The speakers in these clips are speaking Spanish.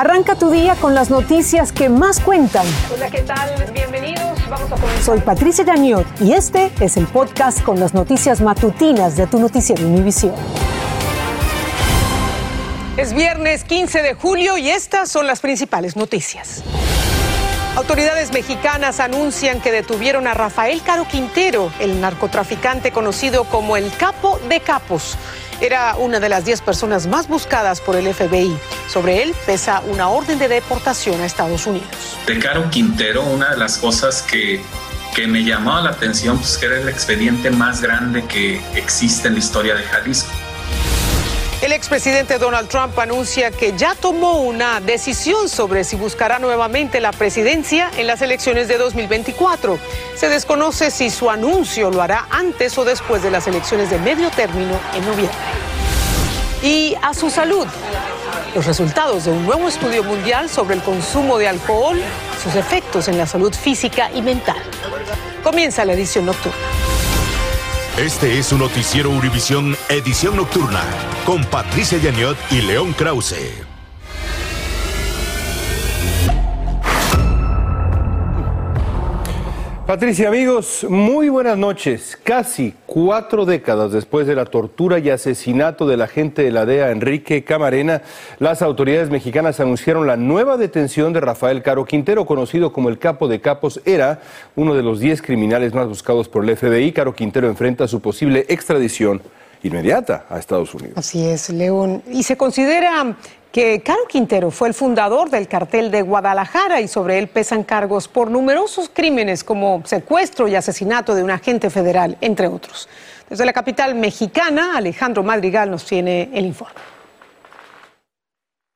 Arranca tu día con las noticias que más cuentan. Hola, ¿qué tal? Bienvenidos. Vamos a comenzar. Soy Patricia Yañot y este es el podcast con las noticias matutinas de tu noticiero Univisión. Es viernes 15 de julio y estas son las principales noticias. Autoridades mexicanas anuncian que detuvieron a Rafael Caro Quintero, el narcotraficante conocido como el capo de capos. Era una de las 10 personas más buscadas por el FBI. Sobre él pesa una orden de deportación a Estados Unidos. De Caro Quintero, una de las cosas que, que me llamó la atención, pues que era el expediente más grande que existe en la historia de Jalisco. El expresidente Donald Trump anuncia que ya tomó una decisión sobre si buscará nuevamente la presidencia en las elecciones de 2024. Se desconoce si su anuncio lo hará antes o después de las elecciones de medio término en noviembre. Y a su salud. Los resultados de un nuevo estudio mundial sobre el consumo de alcohol, sus efectos en la salud física y mental. Comienza la edición nocturna. Este es un noticiero Univisión Edición Nocturna con Patricia Yaniot y León Krause. Patricia, amigos, muy buenas noches. Casi cuatro décadas después de la tortura y asesinato del agente de la DEA Enrique Camarena, las autoridades mexicanas anunciaron la nueva detención de Rafael Caro Quintero, conocido como el capo de capos. Era uno de los diez criminales más buscados por el FBI. Caro Quintero enfrenta su posible extradición inmediata a Estados Unidos. Así es, León. Y se considera que Caro Quintero fue el fundador del cartel de Guadalajara y sobre él pesan cargos por numerosos crímenes como secuestro y asesinato de un agente federal, entre otros. Desde la capital mexicana, Alejandro Madrigal nos tiene el informe.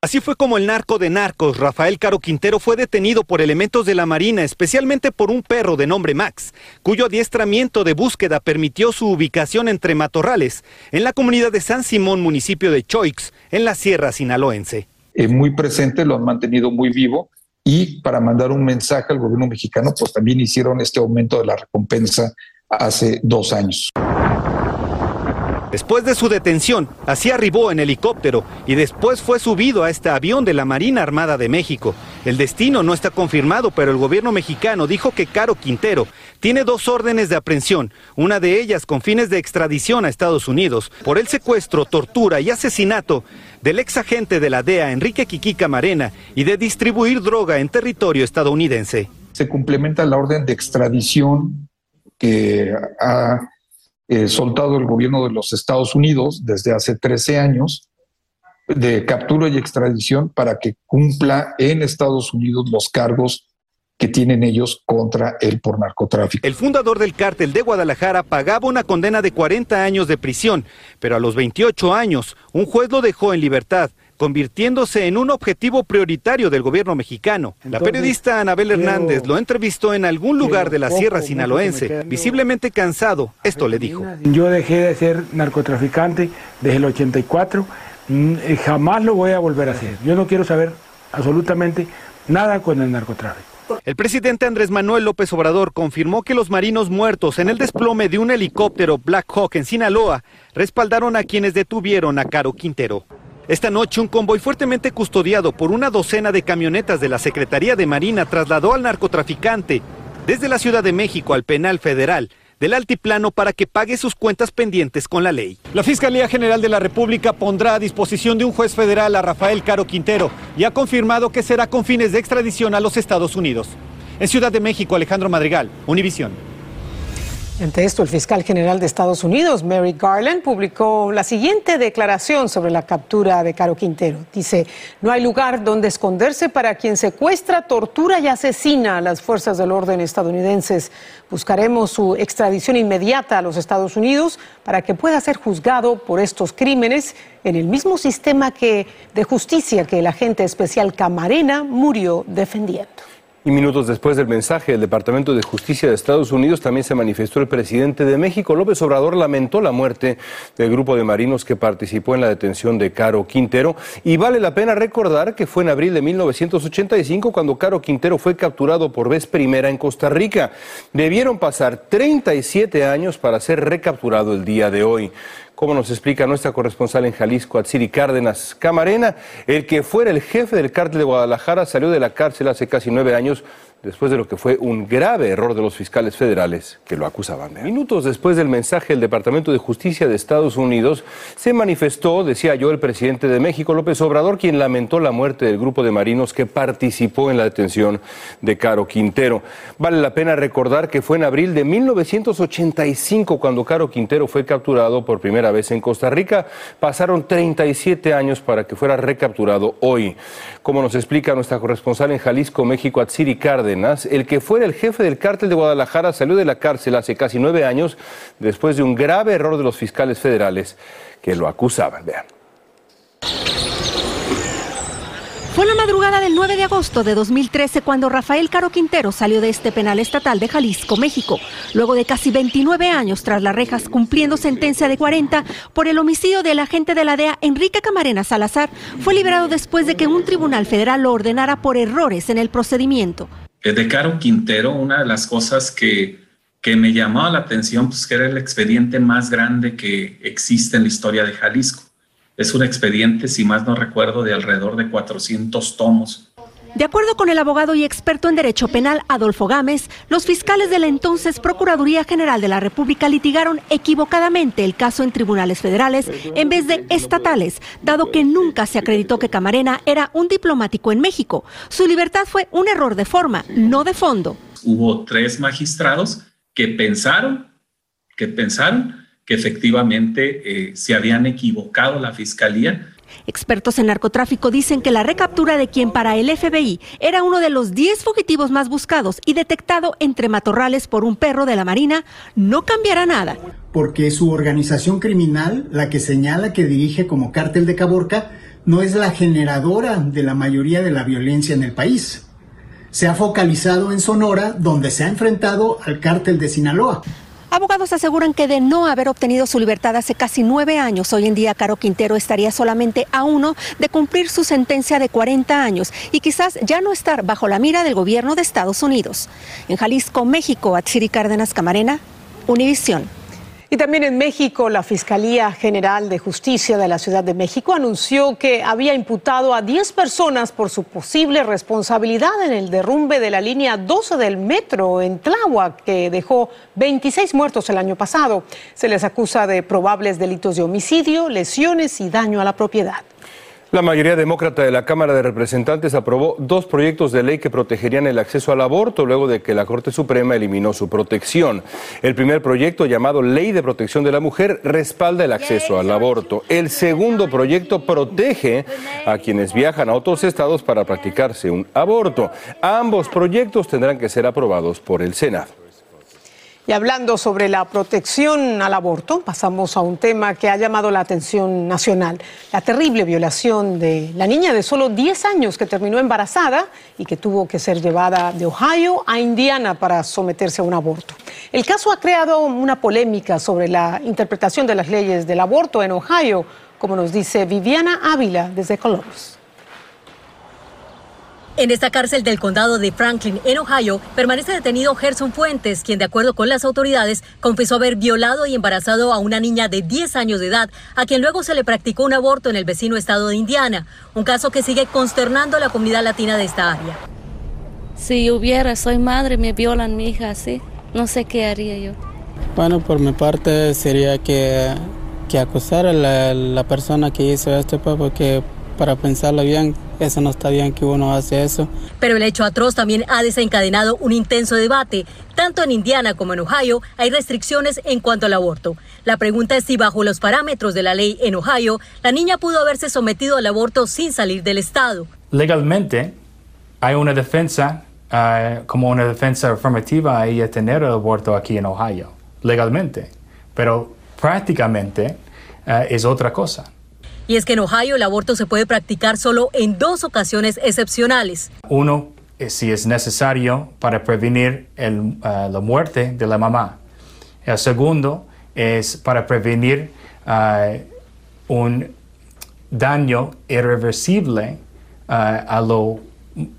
Así fue como el narco de narcos, Rafael Caro Quintero, fue detenido por elementos de la Marina, especialmente por un perro de nombre Max, cuyo adiestramiento de búsqueda permitió su ubicación entre matorrales, en la comunidad de San Simón, municipio de Choix, en la Sierra Sinaloense. Eh, muy presente, lo han mantenido muy vivo y para mandar un mensaje al gobierno mexicano, pues también hicieron este aumento de la recompensa hace dos años. Después de su detención, así arribó en helicóptero y después fue subido a este avión de la Marina Armada de México. El destino no está confirmado, pero el gobierno mexicano dijo que Caro Quintero tiene dos órdenes de aprehensión, una de ellas con fines de extradición a Estados Unidos por el secuestro, tortura y asesinato del ex agente de la DEA Enrique Kiki Camarena y de distribuir droga en territorio estadounidense. Se complementa la orden de extradición que ha eh, soltado el gobierno de los Estados Unidos desde hace 13 años de captura y extradición para que cumpla en Estados Unidos los cargos que tienen ellos contra él por narcotráfico. El fundador del cártel de Guadalajara pagaba una condena de 40 años de prisión, pero a los 28 años un juez lo dejó en libertad convirtiéndose en un objetivo prioritario del gobierno mexicano. la periodista Anabel Hernández lo entrevistó en algún lugar de la Sierra Sinaloense. Visiblemente cansado, esto le dijo. Yo dejé de ser narcotraficante desde el 84, mm, eh, jamás lo voy a volver a hacer. Yo no quiero saber absolutamente nada con el narcotráfico. El presidente Andrés Manuel López Obrador confirmó que los marinos muertos en el desplome de un helicóptero Black Hawk en Sinaloa respaldaron a quienes detuvieron a Caro Quintero. Esta noche un convoy fuertemente custodiado por una docena de camionetas de la Secretaría de Marina trasladó al narcotraficante desde la Ciudad de México al penal federal del altiplano para que pague sus cuentas pendientes con la ley. La Fiscalía General de la República pondrá a disposición de un juez federal a Rafael Caro Quintero y ha confirmado que será con fines de extradición a los Estados Unidos. En Ciudad de México, Alejandro Madrigal, Univisión. Ante esto, el fiscal general de Estados Unidos, Mary Garland, publicó la siguiente declaración sobre la captura de Caro Quintero. Dice, no hay lugar donde esconderse para quien secuestra, tortura y asesina a las fuerzas del orden estadounidenses. Buscaremos su extradición inmediata a los Estados Unidos para que pueda ser juzgado por estos crímenes en el mismo sistema de justicia que el agente especial Camarena murió defendiendo. Y minutos después del mensaje del Departamento de Justicia de Estados Unidos también se manifestó el presidente de México. López Obrador lamentó la muerte del grupo de marinos que participó en la detención de Caro Quintero. Y vale la pena recordar que fue en abril de 1985 cuando Caro Quintero fue capturado por vez primera en Costa Rica. Debieron pasar 37 años para ser recapturado el día de hoy. Como nos explica nuestra corresponsal en Jalisco, Atsiri Cárdenas Camarena, el que fuera el jefe del cártel de Guadalajara salió de la cárcel hace casi nueve años después de lo que fue un grave error de los fiscales federales que lo acusaban. Minutos después del mensaje del Departamento de Justicia de Estados Unidos, se manifestó, decía yo, el presidente de México, López Obrador, quien lamentó la muerte del grupo de marinos que participó en la detención de Caro Quintero. Vale la pena recordar que fue en abril de 1985 cuando Caro Quintero fue capturado por primera vez en Costa Rica. Pasaron 37 años para que fuera recapturado hoy. Como nos explica nuestra corresponsal en Jalisco, México, Atsiri Cárdenas, el que fuera el jefe del cártel de Guadalajara salió de la cárcel hace casi nueve años después de un grave error de los fiscales federales que lo acusaban. Vean. Fue la madrugada del 9 de agosto de 2013 cuando Rafael Caro Quintero salió de este penal estatal de Jalisco, México, luego de casi 29 años tras las rejas cumpliendo sentencia de 40 por el homicidio del agente de la DEA Enrique Camarena Salazar, fue liberado después de que un tribunal federal lo ordenara por errores en el procedimiento. Eh, de Caro Quintero, una de las cosas que, que me llamaba la atención, pues que era el expediente más grande que existe en la historia de Jalisco. Es un expediente, si más no recuerdo, de alrededor de 400 tomos. De acuerdo con el abogado y experto en derecho penal Adolfo Gámez, los fiscales de la entonces Procuraduría General de la República litigaron equivocadamente el caso en tribunales federales en vez de estatales, dado que nunca se acreditó que Camarena era un diplomático en México. Su libertad fue un error de forma, no de fondo. Hubo tres magistrados que pensaron, que pensaron que efectivamente eh, se habían equivocado la fiscalía Expertos en narcotráfico dicen que la recaptura de quien para el FBI era uno de los 10 fugitivos más buscados y detectado entre matorrales por un perro de la Marina no cambiará nada. Porque su organización criminal, la que señala que dirige como cártel de Caborca, no es la generadora de la mayoría de la violencia en el país. Se ha focalizado en Sonora, donde se ha enfrentado al cártel de Sinaloa. Abogados aseguran que de no haber obtenido su libertad hace casi nueve años, hoy en día Caro Quintero estaría solamente a uno de cumplir su sentencia de 40 años y quizás ya no estar bajo la mira del gobierno de Estados Unidos. En Jalisco, México, Atsiri Cárdenas Camarena, Univisión. Y también en México, la Fiscalía General de Justicia de la Ciudad de México anunció que había imputado a 10 personas por su posible responsabilidad en el derrumbe de la línea 12 del metro en Tláhuac, que dejó 26 muertos el año pasado. Se les acusa de probables delitos de homicidio, lesiones y daño a la propiedad. La mayoría demócrata de la Cámara de Representantes aprobó dos proyectos de ley que protegerían el acceso al aborto luego de que la Corte Suprema eliminó su protección. El primer proyecto, llamado Ley de Protección de la Mujer, respalda el acceso al aborto. El segundo proyecto protege a quienes viajan a otros estados para practicarse un aborto. Ambos proyectos tendrán que ser aprobados por el Senado. Y hablando sobre la protección al aborto, pasamos a un tema que ha llamado la atención nacional, la terrible violación de la niña de solo 10 años que terminó embarazada y que tuvo que ser llevada de Ohio a Indiana para someterse a un aborto. El caso ha creado una polémica sobre la interpretación de las leyes del aborto en Ohio, como nos dice Viviana Ávila desde Columbus. En esta cárcel del condado de Franklin, en Ohio, permanece detenido Gerson Fuentes, quien de acuerdo con las autoridades confesó haber violado y embarazado a una niña de 10 años de edad, a quien luego se le practicó un aborto en el vecino estado de Indiana, un caso que sigue consternando a la comunidad latina de esta área. Si hubiera, soy madre, me violan mi hija así, no sé qué haría yo. Bueno, por mi parte sería que, que acusar a la, la persona que hizo esto, pues, porque para pensarlo bien, eso no está bien que uno hace eso. Pero el hecho atroz también ha desencadenado un intenso debate. Tanto en Indiana como en Ohio hay restricciones en cuanto al aborto. La pregunta es si bajo los parámetros de la ley en Ohio, la niña pudo haberse sometido al aborto sin salir del estado. Legalmente hay una defensa, eh, como una defensa afirmativa a ella tener el aborto aquí en Ohio, legalmente. Pero prácticamente eh, es otra cosa. Y es que en Ohio el aborto se puede practicar solo en dos ocasiones excepcionales. Uno, si es necesario para prevenir el, uh, la muerte de la mamá. El segundo es para prevenir uh, un daño irreversible a las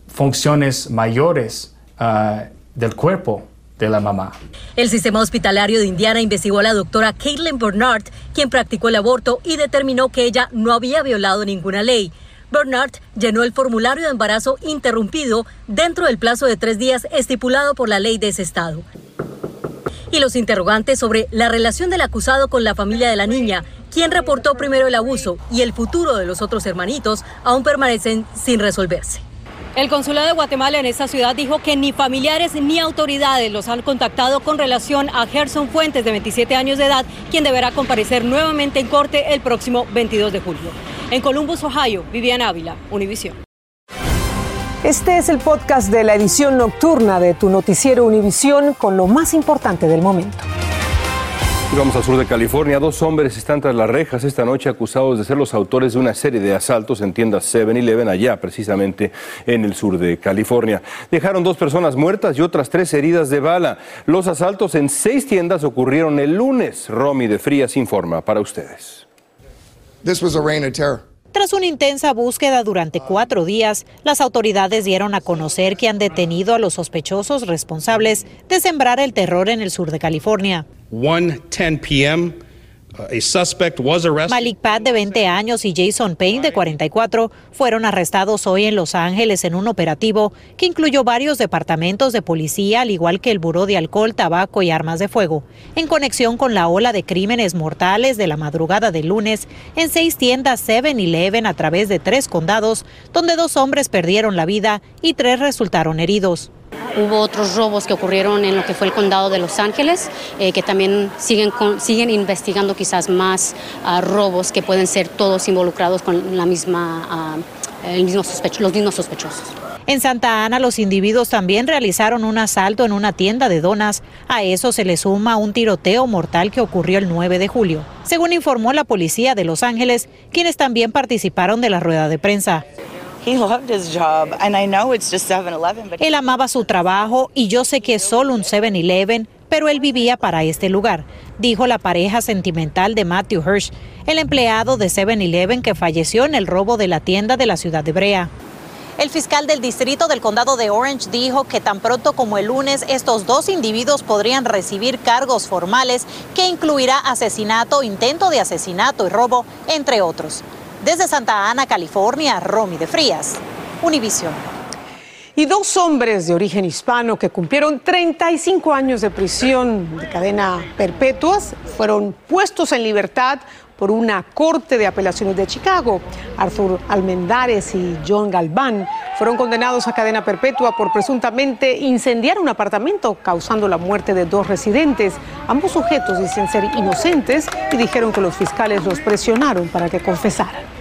funciones mayores del cuerpo de la mamá. El sistema hospitalario de Indiana investigó a la doctora Caitlin Bernard, quien practicó el aborto y determinó que ella no había violado ninguna ley. Bernard llenó el formulario de embarazo interrumpido dentro del plazo de tres días estipulado por la ley de ese estado. Y los interrogantes sobre la relación del acusado con la familia de la niña, quien reportó primero el abuso y el futuro de los otros hermanitos, aún permanecen sin resolverse. El consulado de Guatemala en esta ciudad dijo que ni familiares ni autoridades los han contactado con relación a Gerson Fuentes, de 27 años de edad, quien deberá comparecer nuevamente en corte el próximo 22 de julio. En Columbus, Ohio, Vivian Ávila, Univisión. Este es el podcast de la edición nocturna de tu noticiero Univisión con lo más importante del momento. Vamos al sur de California. Dos hombres están tras las rejas esta noche acusados de ser los autores de una serie de asaltos en tiendas 7-Eleven allá, precisamente en el sur de California. Dejaron dos personas muertas y otras tres heridas de bala. Los asaltos en seis tiendas ocurrieron el lunes. Romy de Frías informa para ustedes. This was a reign of terror. Tras una intensa búsqueda durante cuatro días, las autoridades dieron a conocer que han detenido a los sospechosos responsables de sembrar el terror en el sur de California. 1:10 p.m. Malik Pat, de 20 años, y Jason Payne, de 44, fueron arrestados hoy en Los Ángeles en un operativo que incluyó varios departamentos de policía, al igual que el Buró de Alcohol, Tabaco y Armas de Fuego, en conexión con la ola de crímenes mortales de la madrugada del lunes en seis tiendas 7-Eleven a través de tres condados, donde dos hombres perdieron la vida y tres resultaron heridos. Hubo otros robos que ocurrieron en lo que fue el condado de Los Ángeles, eh, que también siguen, siguen investigando quizás más ah, robos que pueden ser todos involucrados con la misma, ah, el mismo los mismos sospechosos. En Santa Ana, los individuos también realizaron un asalto en una tienda de donas. A eso se le suma un tiroteo mortal que ocurrió el 9 de julio, según informó la policía de Los Ángeles, quienes también participaron de la rueda de prensa. He loved his job, and I know it's just 7-Eleven, but Él amaba su trabajo y yo sé que es solo un 7-Eleven, pero él vivía para este lugar, dijo la pareja sentimental de Matthew Hirsch, el empleado de 7-Eleven que falleció en el robo de la tienda de la ciudad de Brea. El fiscal del distrito del condado de Orange dijo que tan pronto como el lunes estos dos individuos podrían recibir cargos formales que incluirá asesinato, intento de asesinato y robo, entre otros. Desde Santa Ana, California, Romy de Frías, Univision. Y dos hombres de origen hispano que cumplieron 35 años de prisión de cadena perpetuas fueron puestos en libertad por una corte de apelaciones de Chicago. Arthur Almendares y John Galván fueron condenados a cadena perpetua por presuntamente incendiar un apartamento causando la muerte de dos residentes. Ambos sujetos dicen ser inocentes y dijeron que los fiscales los presionaron para que confesaran.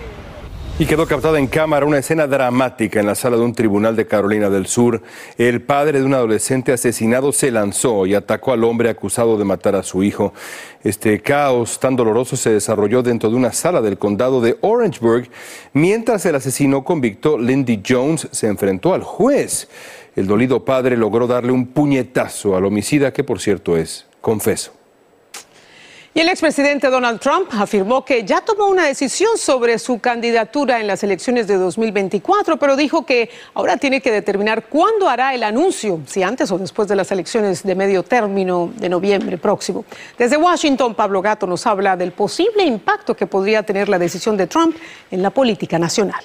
Y quedó captada en cámara una escena dramática en la sala de un tribunal de Carolina del Sur. El padre de un adolescente asesinado se lanzó y atacó al hombre acusado de matar a su hijo. Este caos tan doloroso se desarrolló dentro de una sala del condado de Orangeburg, mientras el asesino convicto Lindy Jones se enfrentó al juez. El dolido padre logró darle un puñetazo al homicida, que por cierto es confeso. Y el expresidente Donald Trump afirmó que ya tomó una decisión sobre su candidatura en las elecciones de 2024, pero dijo que ahora tiene que determinar cuándo hará el anuncio, si antes o después de las elecciones de medio término de noviembre próximo. Desde Washington, Pablo Gato nos habla del posible impacto que podría tener la decisión de Trump en la política nacional.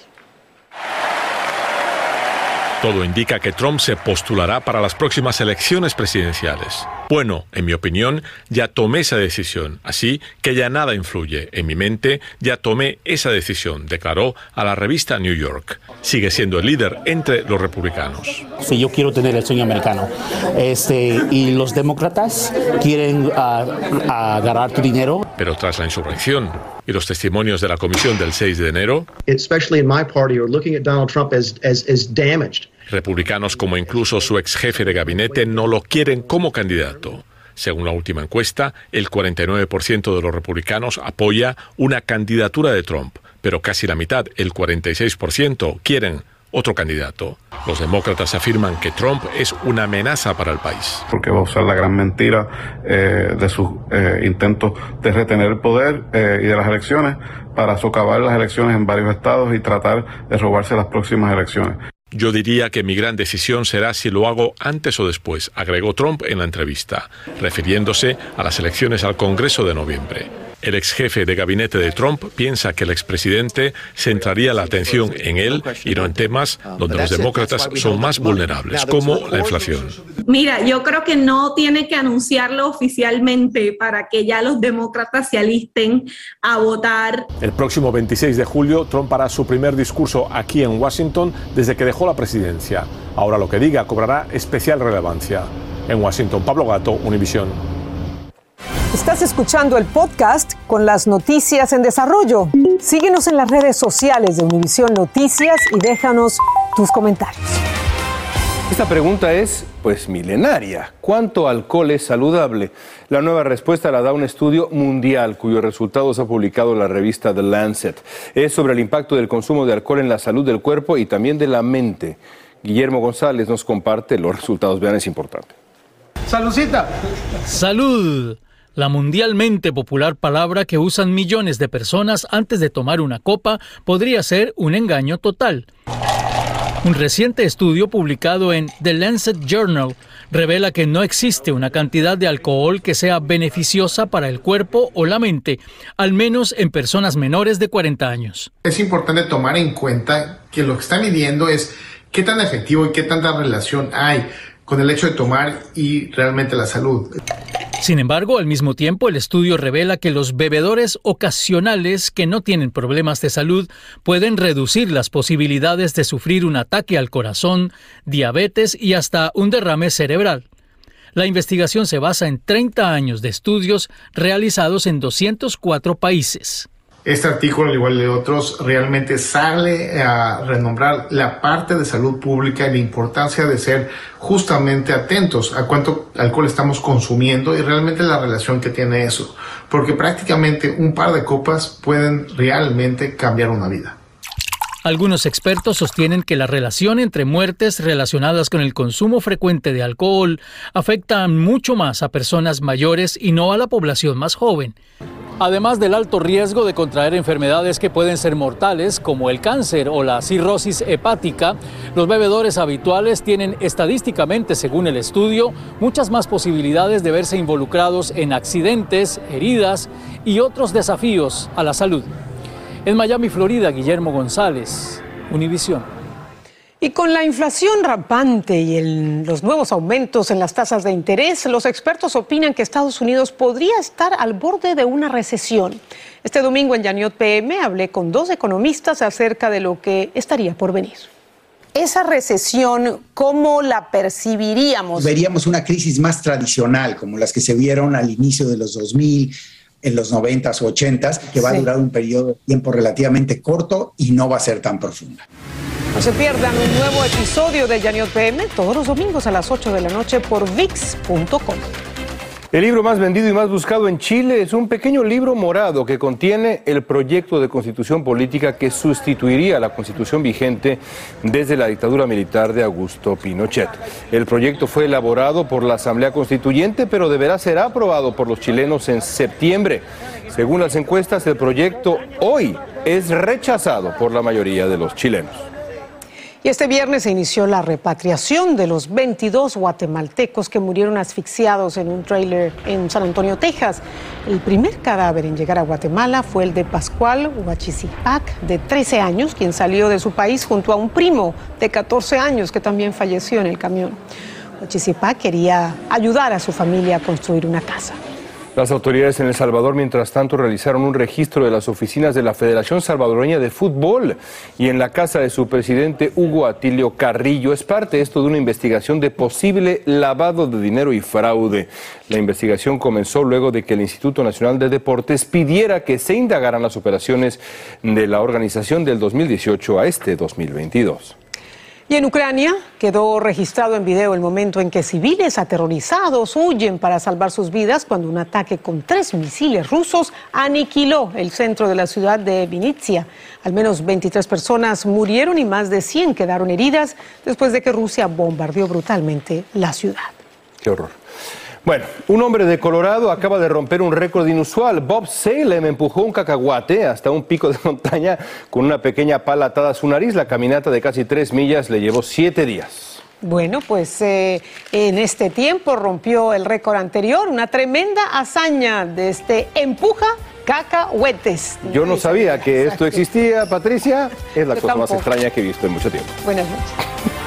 Todo indica que Trump se postulará para las próximas elecciones presidenciales. Bueno, en mi opinión, ya tomé esa decisión, así que ya nada influye. En mi mente ya tomé esa decisión, declaró a la revista New York. Sigue siendo el líder entre los republicanos. Sí, yo quiero tener el sueño americano. Este, y los demócratas quieren ah, agarrar tu dinero. Pero tras la insurrección y los testimonios de la comisión del 6 de enero, especially in my party, are looking at Donald Trump as, as, as damaged. Republicanos como incluso su ex jefe de gabinete no lo quieren como candidato. Según la última encuesta, el 49% de los republicanos apoya una candidatura de Trump, pero casi la mitad, el 46%, quieren otro candidato. Los demócratas afirman que Trump es una amenaza para el país. porque va a usar la gran mentira eh, de sus eh, intentos de retener el poder eh, y de las elecciones para socavar las elecciones en varios estados y tratar de robarse las próximas elecciones. Yo diría que mi gran decisión será si lo hago antes o después, agregó Trump en la entrevista, refiriéndose a las elecciones al Congreso de noviembre. El ex jefe de gabinete de Trump piensa que el expresidente centraría la atención en él y no en temas donde los demócratas son más vulnerables, como la inflación. Mira, yo creo que no tiene que anunciarlo oficialmente para que ya los demócratas se alisten a votar. El próximo 26 de julio, Trump hará su primer discurso aquí en Washington desde que dejó la presidencia. Ahora lo que diga cobrará especial relevancia. En Washington, Pablo Gato, Univisión. Estás escuchando el podcast con las noticias en desarrollo. Síguenos en las redes sociales de Univisión Noticias y déjanos tus comentarios. Esta pregunta es, pues, milenaria. ¿Cuánto alcohol es saludable? La nueva respuesta la da un estudio mundial cuyos resultados ha publicado la revista The Lancet. Es sobre el impacto del consumo de alcohol en la salud del cuerpo y también de la mente. Guillermo González nos comparte los resultados. Vean, es importante. Saludcita. Salud la mundialmente popular palabra que usan millones de personas antes de tomar una copa podría ser un engaño total. Un reciente estudio publicado en The Lancet Journal revela que no existe una cantidad de alcohol que sea beneficiosa para el cuerpo o la mente, al menos en personas menores de 40 años. Es importante tomar en cuenta que lo que está midiendo es qué tan efectivo y qué tanta relación hay con el hecho de tomar y realmente la salud. Sin embargo, al mismo tiempo, el estudio revela que los bebedores ocasionales que no tienen problemas de salud pueden reducir las posibilidades de sufrir un ataque al corazón, diabetes y hasta un derrame cerebral. La investigación se basa en 30 años de estudios realizados en 204 países. Este artículo, al igual de otros, realmente sale a renombrar la parte de salud pública y la importancia de ser justamente atentos a cuánto alcohol estamos consumiendo y realmente la relación que tiene eso. Porque prácticamente un par de copas pueden realmente cambiar una vida. Algunos expertos sostienen que la relación entre muertes relacionadas con el consumo frecuente de alcohol afecta mucho más a personas mayores y no a la población más joven. Además del alto riesgo de contraer enfermedades que pueden ser mortales, como el cáncer o la cirrosis hepática, los bebedores habituales tienen estadísticamente, según el estudio, muchas más posibilidades de verse involucrados en accidentes, heridas y otros desafíos a la salud. En Miami, Florida, Guillermo González, Univisión. Y con la inflación rampante y los nuevos aumentos en las tasas de interés, los expertos opinan que Estados Unidos podría estar al borde de una recesión. Este domingo en Yaniot PM hablé con dos economistas acerca de lo que estaría por venir. Esa recesión, ¿cómo la percibiríamos? Veríamos una crisis más tradicional, como las que se vieron al inicio de los 2000, en los 90s o 80s, que va a durar un periodo de tiempo relativamente corto y no va a ser tan profunda. No se pierdan un nuevo episodio de Yaniot PM todos los domingos a las 8 de la noche por VIX.com. El libro más vendido y más buscado en Chile es un pequeño libro morado que contiene el proyecto de constitución política que sustituiría la constitución vigente desde la dictadura militar de Augusto Pinochet. El proyecto fue elaborado por la Asamblea Constituyente, pero deberá ser aprobado por los chilenos en septiembre. Según las encuestas, el proyecto hoy es rechazado por la mayoría de los chilenos. Y este viernes se inició la repatriación de los 22 guatemaltecos que murieron asfixiados en un trailer en San Antonio, Texas. El primer cadáver en llegar a Guatemala fue el de Pascual Huachisipac, de 13 años, quien salió de su país junto a un primo de 14 años que también falleció en el camión. Huachisipac quería ayudar a su familia a construir una casa. Las autoridades en El Salvador, mientras tanto, realizaron un registro de las oficinas de la Federación Salvadoreña de Fútbol y en la casa de su presidente Hugo Atilio Carrillo. Es parte esto de una investigación de posible lavado de dinero y fraude. La investigación comenzó luego de que el Instituto Nacional de Deportes pidiera que se indagaran las operaciones de la organización del 2018 a este 2022. Y en Ucrania quedó registrado en video el momento en que civiles aterrorizados huyen para salvar sus vidas cuando un ataque con tres misiles rusos aniquiló el centro de la ciudad de Vinitsia. Al menos 23 personas murieron y más de 100 quedaron heridas después de que Rusia bombardeó brutalmente la ciudad. Qué horror. Bueno, un hombre de Colorado acaba de romper un récord inusual. Bob Salem empujó un cacahuate hasta un pico de montaña con una pequeña pala atada a su nariz. La caminata de casi tres millas le llevó siete días. Bueno, pues eh, en este tiempo rompió el récord anterior, una tremenda hazaña de este empuja cacahuetes. Yo no sabía que esto existía, Patricia. Es la cosa más extraña que he visto en mucho tiempo. Buenas noches.